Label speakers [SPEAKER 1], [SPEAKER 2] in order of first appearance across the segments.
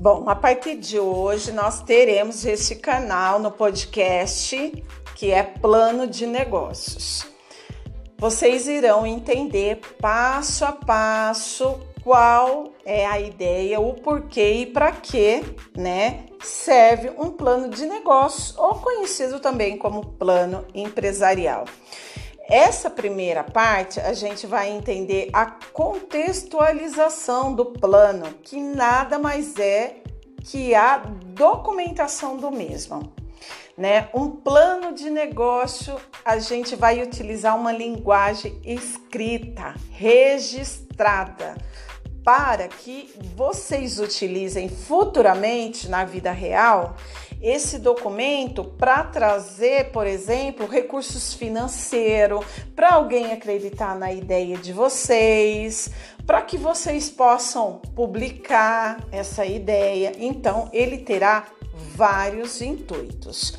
[SPEAKER 1] Bom, a partir de hoje nós teremos esse canal no podcast que é Plano de Negócios. Vocês irão entender passo a passo qual é a ideia, o porquê e para que, né, serve um plano de negócios ou conhecido também como plano empresarial. Essa primeira parte a gente vai entender a contextualização do plano, que nada mais é que a documentação do mesmo. Né? Um plano de negócio, a gente vai utilizar uma linguagem escrita, registrada, para que vocês utilizem futuramente na vida real esse documento para trazer, por exemplo, recursos financeiros, para alguém acreditar na ideia de vocês, para que vocês possam publicar essa ideia. Então, ele terá vários intuitos.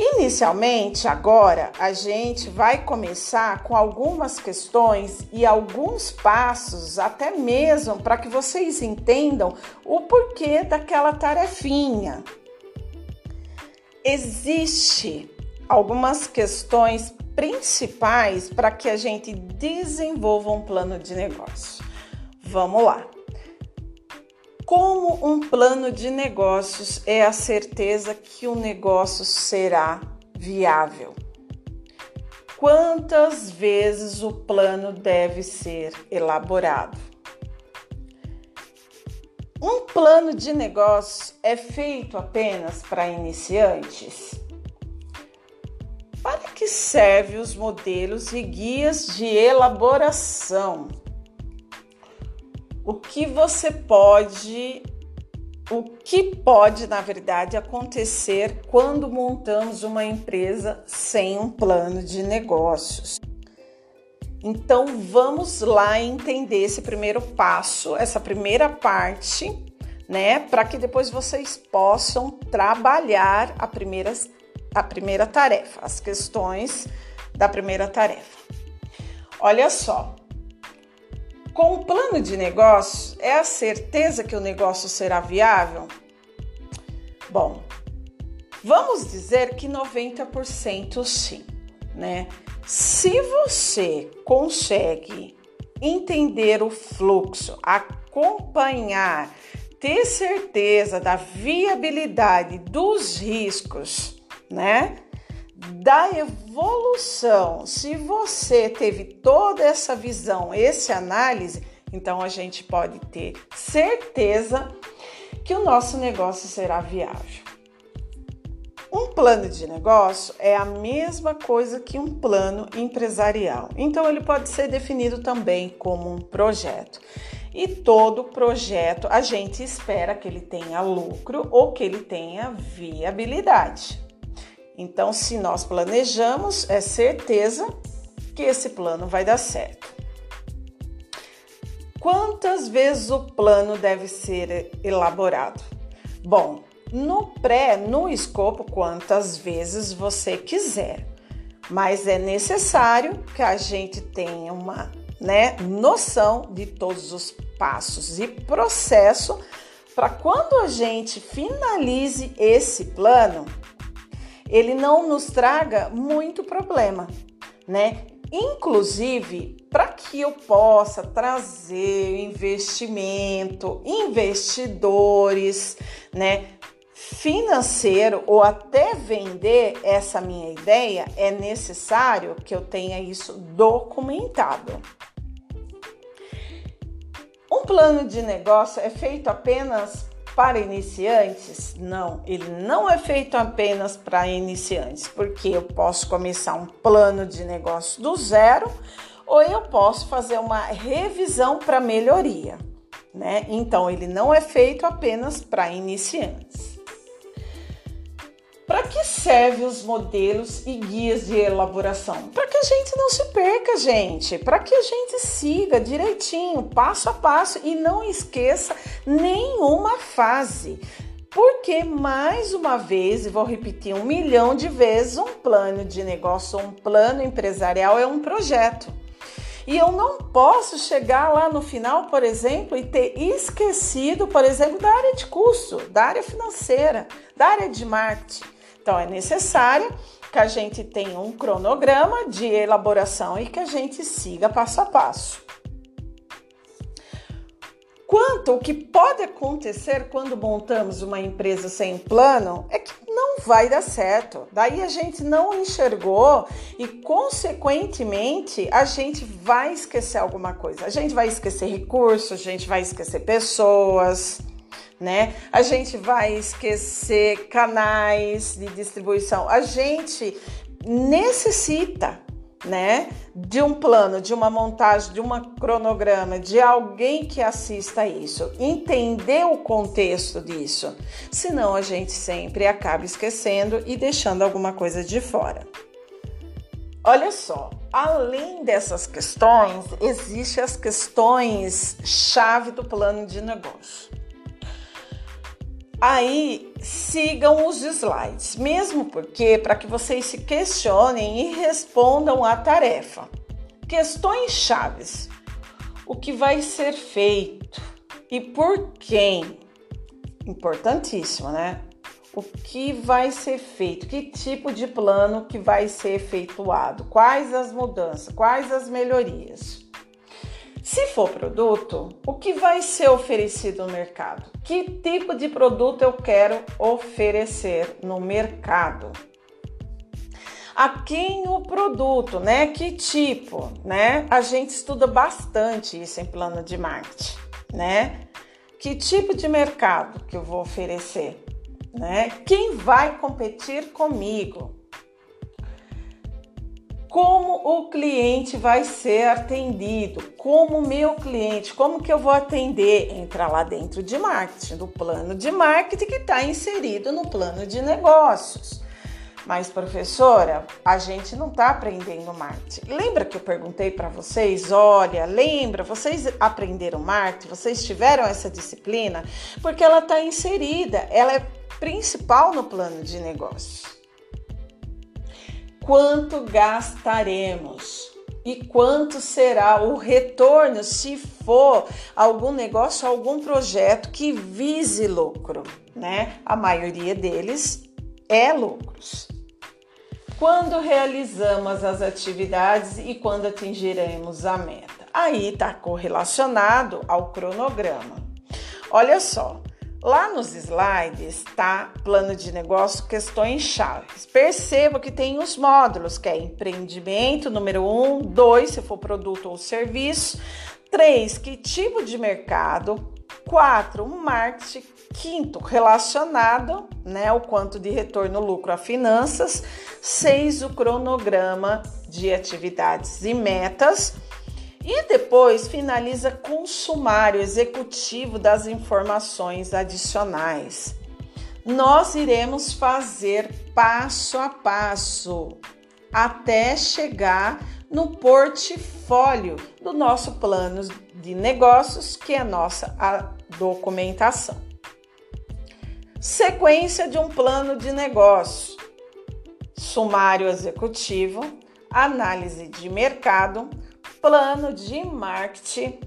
[SPEAKER 1] Inicialmente, agora, a gente vai começar com algumas questões e alguns passos, até mesmo para que vocês entendam o porquê daquela tarefinha, existe algumas questões principais para que a gente desenvolva um plano de negócio. Vamos lá. Como um plano de negócios é a certeza que o negócio será viável? Quantas vezes o plano deve ser elaborado? Um plano de negócio é feito apenas para iniciantes? Para que servem os modelos e guias de elaboração? O que você pode, o que pode, na verdade, acontecer quando montamos uma empresa sem um plano de negócios? Então vamos lá entender esse primeiro passo, essa primeira parte, né, para que depois vocês possam trabalhar a primeira, a primeira tarefa, as questões da primeira tarefa. Olha só, com o plano de negócio, é a certeza que o negócio será viável? Bom, vamos dizer que 90% sim, né? Se você consegue entender o fluxo, acompanhar, ter certeza da viabilidade dos riscos, né? Da evolução, se você teve toda essa visão, esse análise, então a gente pode ter certeza que o nosso negócio será viável. Um plano de negócio é a mesma coisa que um plano empresarial. Então, ele pode ser definido também como um projeto. E todo projeto a gente espera que ele tenha lucro ou que ele tenha viabilidade. Então, se nós planejamos, é certeza que esse plano vai dar certo. Quantas vezes o plano deve ser elaborado? Bom, no pré, no escopo, quantas vezes você quiser, mas é necessário que a gente tenha uma né, noção de todos os passos e processo para quando a gente finalize esse plano, ele não nos traga muito problema, né? Inclusive, para que eu possa trazer investimento, investidores, né, financeiro ou até vender essa minha ideia, é necessário que eu tenha isso documentado. Um plano de negócio é feito apenas para iniciantes? Não, ele não é feito apenas para iniciantes, porque eu posso começar um plano de negócio do zero ou eu posso fazer uma revisão para melhoria, né? Então, ele não é feito apenas para iniciantes. Para que servem os modelos e guias de elaboração? Para que a gente não se perca, gente. Para que a gente siga direitinho, passo a passo e não esqueça nenhuma fase. Porque, mais uma vez, e vou repetir um milhão de vezes, um plano de negócio, um plano empresarial é um projeto. E eu não posso chegar lá no final, por exemplo, e ter esquecido, por exemplo, da área de custo, da área financeira, da área de marketing. Então é necessário que a gente tenha um cronograma de elaboração e que a gente siga passo a passo. Quanto o que pode acontecer quando montamos uma empresa sem plano é que não vai dar certo. Daí a gente não enxergou e, consequentemente, a gente vai esquecer alguma coisa. A gente vai esquecer recursos, a gente vai esquecer pessoas, né? A gente vai esquecer canais de distribuição. A gente necessita né, de um plano, de uma montagem, de um cronograma, de alguém que assista isso, entender o contexto disso. Senão a gente sempre acaba esquecendo e deixando alguma coisa de fora. Olha só, além dessas questões, existem as questões chave do plano de negócio. Aí sigam os slides, mesmo porque para que vocês se questionem e respondam a tarefa. Questões chaves: o que vai ser feito e por quem? Importantíssimo, né? O que vai ser feito? Que tipo de plano que vai ser efetuado? Quais as mudanças? Quais as melhorias? Se for produto, o que vai ser oferecido no mercado? Que tipo de produto eu quero oferecer no mercado? A quem o produto, né? Que tipo, né? A gente estuda bastante isso em plano de marketing, né? Que tipo de mercado que eu vou oferecer, né? Quem vai competir comigo? Como o cliente vai ser atendido, como o meu cliente, como que eu vou atender, entrar lá dentro de marketing, do plano de marketing que está inserido no plano de negócios. Mas, professora, a gente não está aprendendo marketing. Lembra que eu perguntei para vocês? Olha, lembra, vocês aprenderam marketing, vocês tiveram essa disciplina, porque ela está inserida, ela é principal no plano de negócios quanto gastaremos e quanto será o retorno se for algum negócio, algum projeto que vise lucro, né? A maioria deles é lucros. Quando realizamos as atividades e quando atingiremos a meta. Aí está correlacionado ao cronograma. Olha só, Lá nos slides está plano de negócio, questões chaves. Perceba que tem os módulos, que é empreendimento, número um, dois, se for produto ou serviço, três, que tipo de mercado, quatro, marketing, quinto, relacionado, né, o quanto de retorno lucro a finanças, seis, o cronograma de atividades e metas e depois finaliza com o sumário executivo das informações adicionais. Nós iremos fazer passo a passo até chegar no portfólio do nosso plano de negócios, que é nossa a documentação. Sequência de um plano de negócio: sumário executivo, análise de mercado, plano de marketing,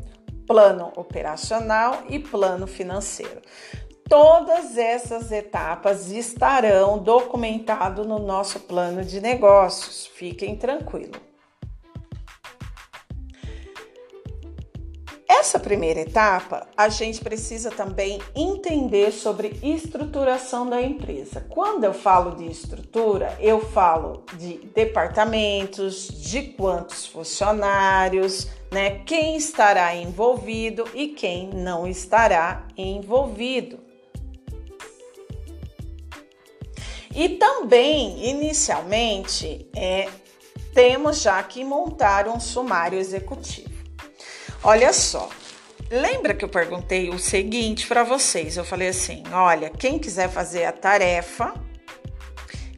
[SPEAKER 1] plano operacional e plano financeiro. Todas essas etapas estarão documentadas no nosso plano de negócios. Fiquem tranquilos. Essa primeira etapa, a gente precisa também entender sobre estruturação da empresa. Quando eu falo de estrutura, eu falo de departamentos, de quantos funcionários, né? Quem estará envolvido e quem não estará envolvido. E também, inicialmente, é, temos já que montar um sumário executivo. Olha só, lembra que eu perguntei o seguinte para vocês? Eu falei assim: olha, quem quiser fazer a tarefa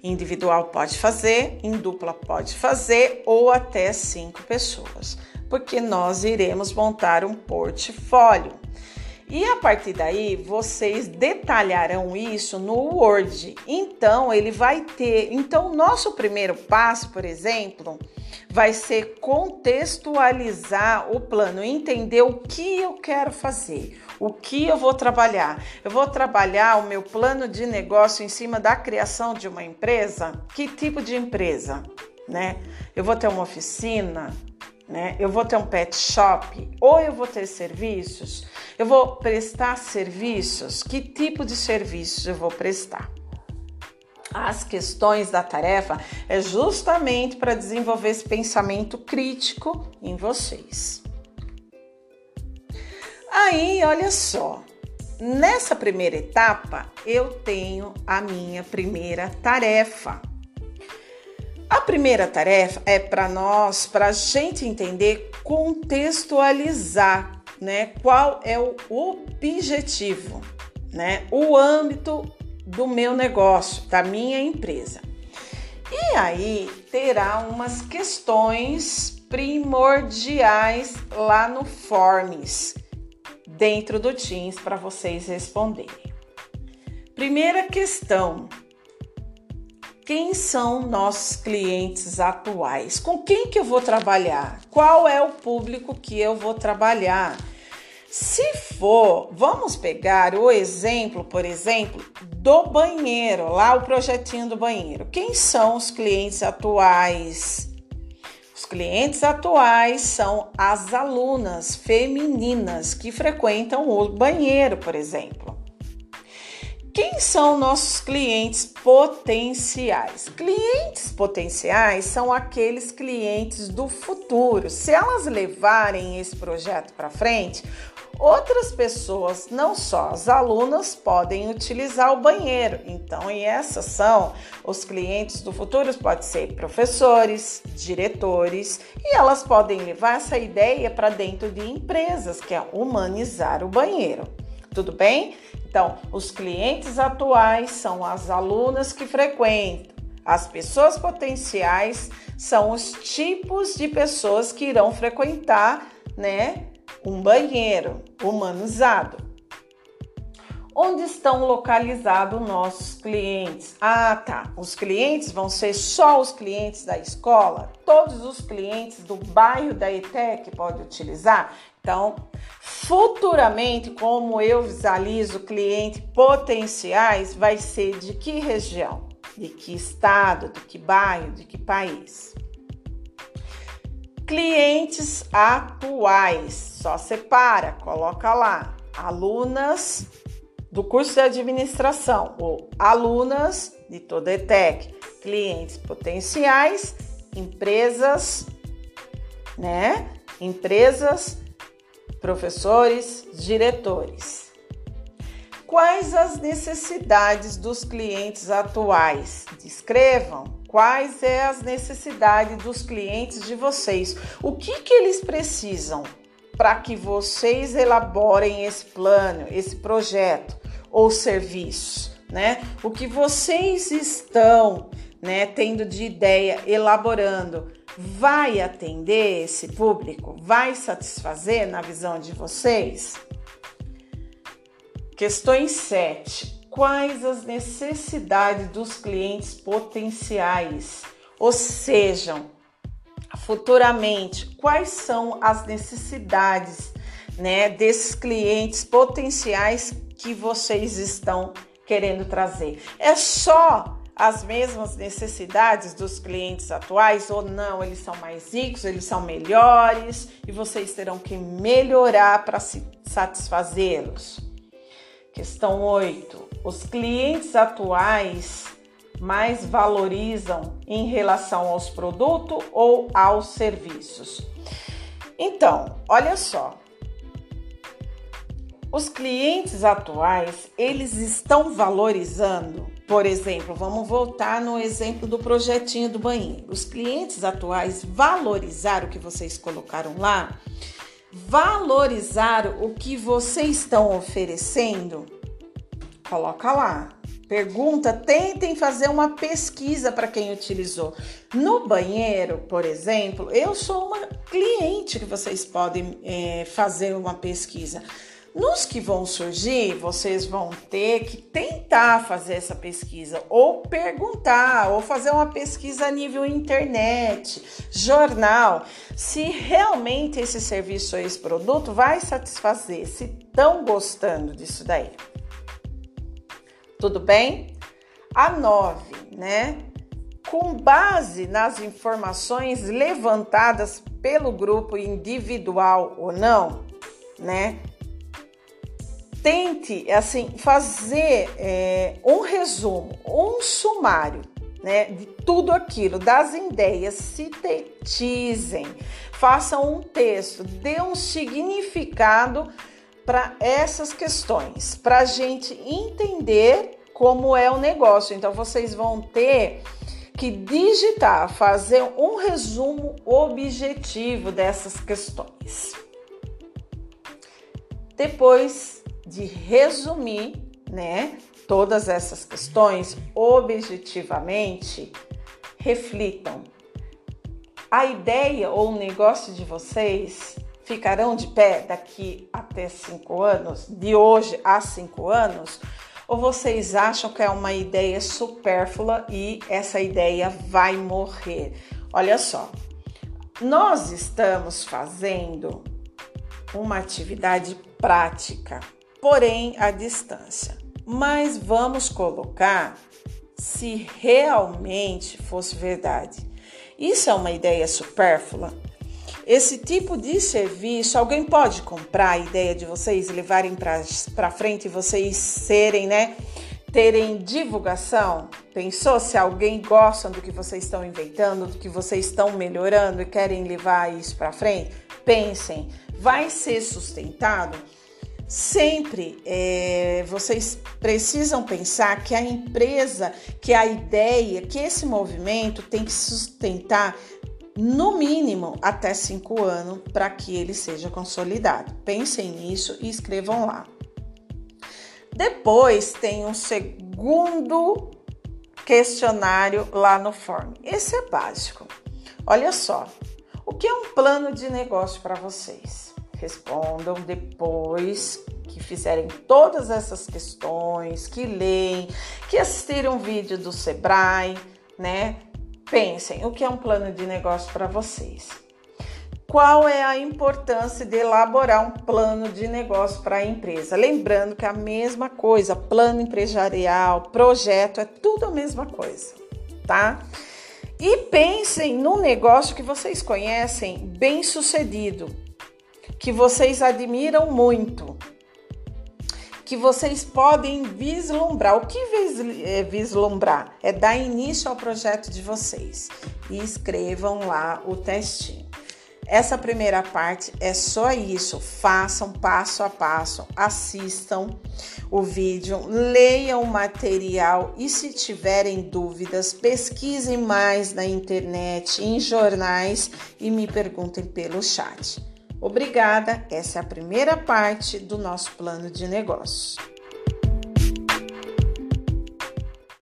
[SPEAKER 1] individual pode fazer, em dupla pode fazer, ou até cinco pessoas, porque nós iremos montar um portfólio. E a partir daí, vocês detalharão isso no Word. Então, ele vai ter. Então, nosso primeiro passo, por exemplo, vai ser contextualizar o plano, entender o que eu quero fazer, o que eu vou trabalhar. Eu vou trabalhar o meu plano de negócio em cima da criação de uma empresa? Que tipo de empresa? Né? Eu vou ter uma oficina, né? Eu vou ter um pet shop ou eu vou ter serviços? Eu vou prestar serviços? Que tipo de serviços eu vou prestar? As questões da tarefa é justamente para desenvolver esse pensamento crítico em vocês. Aí, olha só, nessa primeira etapa eu tenho a minha primeira tarefa a primeira tarefa é para nós, para a gente entender, contextualizar, né? Qual é o objetivo, né? O âmbito do meu negócio, da minha empresa. E aí terá umas questões primordiais lá no Forms, dentro do Teams, para vocês responderem. Primeira questão: quem são nossos clientes atuais? Com quem que eu vou trabalhar? Qual é o público que eu vou trabalhar? Se for, vamos pegar o exemplo, por exemplo, do banheiro, lá o projetinho do banheiro. Quem são os clientes atuais? Os clientes atuais são as alunas femininas que frequentam o banheiro, por exemplo. Quem são nossos clientes potenciais? Clientes potenciais são aqueles clientes do futuro. Se elas levarem esse projeto para frente, outras pessoas, não só as alunas, podem utilizar o banheiro. Então, e essas são os clientes do futuro, pode ser professores, diretores, e elas podem levar essa ideia para dentro de empresas, que é humanizar o banheiro. Tudo bem? Então, os clientes atuais são as alunas que frequentam. As pessoas potenciais são os tipos de pessoas que irão frequentar, né, um banheiro humanizado. Onde estão localizados nossos clientes? Ah, tá. Os clientes vão ser só os clientes da escola? Todos os clientes do bairro da ETEC podem utilizar? Então, futuramente, como eu visualizo clientes potenciais, vai ser de que região, de que estado, de que bairro, de que país. Clientes atuais, só separa, coloca lá, alunas do curso de administração ou alunas de toda a ETEC, clientes potenciais, empresas, né? Empresas professores, diretores. Quais as necessidades dos clientes atuais? Descrevam quais é as necessidades dos clientes de vocês. O que, que eles precisam para que vocês elaborem esse plano, esse projeto ou serviço, né? O que vocês estão, né, tendo de ideia, elaborando vai atender esse público? Vai satisfazer na visão de vocês? Questões 7. Quais as necessidades dos clientes potenciais? Ou seja, futuramente, quais são as necessidades né, desses clientes potenciais que vocês estão querendo trazer? É só as mesmas necessidades dos clientes atuais ou não, eles são mais ricos, eles são melhores e vocês terão que melhorar para satisfazê-los. Questão 8. Os clientes atuais mais valorizam em relação aos produtos ou aos serviços? Então, olha só, os clientes atuais, eles estão valorizando, por exemplo, vamos voltar no exemplo do projetinho do banheiro. Os clientes atuais valorizaram o que vocês colocaram lá? Valorizaram o que vocês estão oferecendo? Coloca lá. Pergunta, tentem fazer uma pesquisa para quem utilizou. No banheiro, por exemplo, eu sou uma cliente que vocês podem é, fazer uma pesquisa Nos que vão surgir, vocês vão ter que tentar fazer essa pesquisa, ou perguntar, ou fazer uma pesquisa a nível internet, jornal, se realmente esse serviço ou esse produto vai satisfazer, se estão gostando disso daí. Tudo bem? A 9, né? Com base nas informações levantadas pelo grupo individual ou não, né? Tente assim fazer é, um resumo, um sumário né, de tudo aquilo, das ideias, sintetizem, façam um texto, dê um significado para essas questões, para a gente entender como é o negócio. Então, vocês vão ter que digitar, fazer um resumo objetivo dessas questões. Depois de resumir, né, todas essas questões objetivamente, reflitam. A ideia ou o negócio de vocês ficarão de pé daqui até cinco anos, de hoje a cinco anos, ou vocês acham que é uma ideia supérflua e essa ideia vai morrer? Olha só, nós estamos fazendo uma atividade prática porém à distância. Mas vamos colocar se realmente fosse verdade. Isso é uma ideia supérflua? Esse tipo de serviço, alguém pode comprar a ideia de vocês levarem para frente e vocês serem, né? Terem divulgação? Pensou se alguém gosta do que vocês estão inventando, do que vocês estão melhorando e querem levar isso para frente? Pensem, vai ser sustentado? Sempre é, vocês precisam pensar que a empresa, que a ideia, que esse movimento tem que sustentar no mínimo até cinco anos para que ele seja consolidado. Pensem nisso e escrevam lá. Depois tem um segundo questionário lá no form. Esse é básico. Olha só, o que é um plano de negócio para vocês? Respondam depois que fizerem todas essas questões, que leem, que assistiram um vídeo do Sebrae, né? Pensem, o que é um plano de negócio para vocês? Qual é a importância de elaborar um plano de negócio para a empresa? Lembrando que é a mesma coisa, plano empresarial, projeto, é tudo a mesma coisa, tá? E pensem num negócio que vocês conhecem bem sucedido, que vocês admiram muito, que vocês podem vislumbrar. O que é vislumbrar? É dar início ao projeto de vocês e escrevam lá o testinho. Essa primeira parte é só isso. Façam passo a passo, assistam o vídeo, leiam o material e se tiverem dúvidas, pesquisem mais na internet, em jornais e me perguntem pelo chat. Obrigada, essa é a primeira parte do nosso plano de negócio.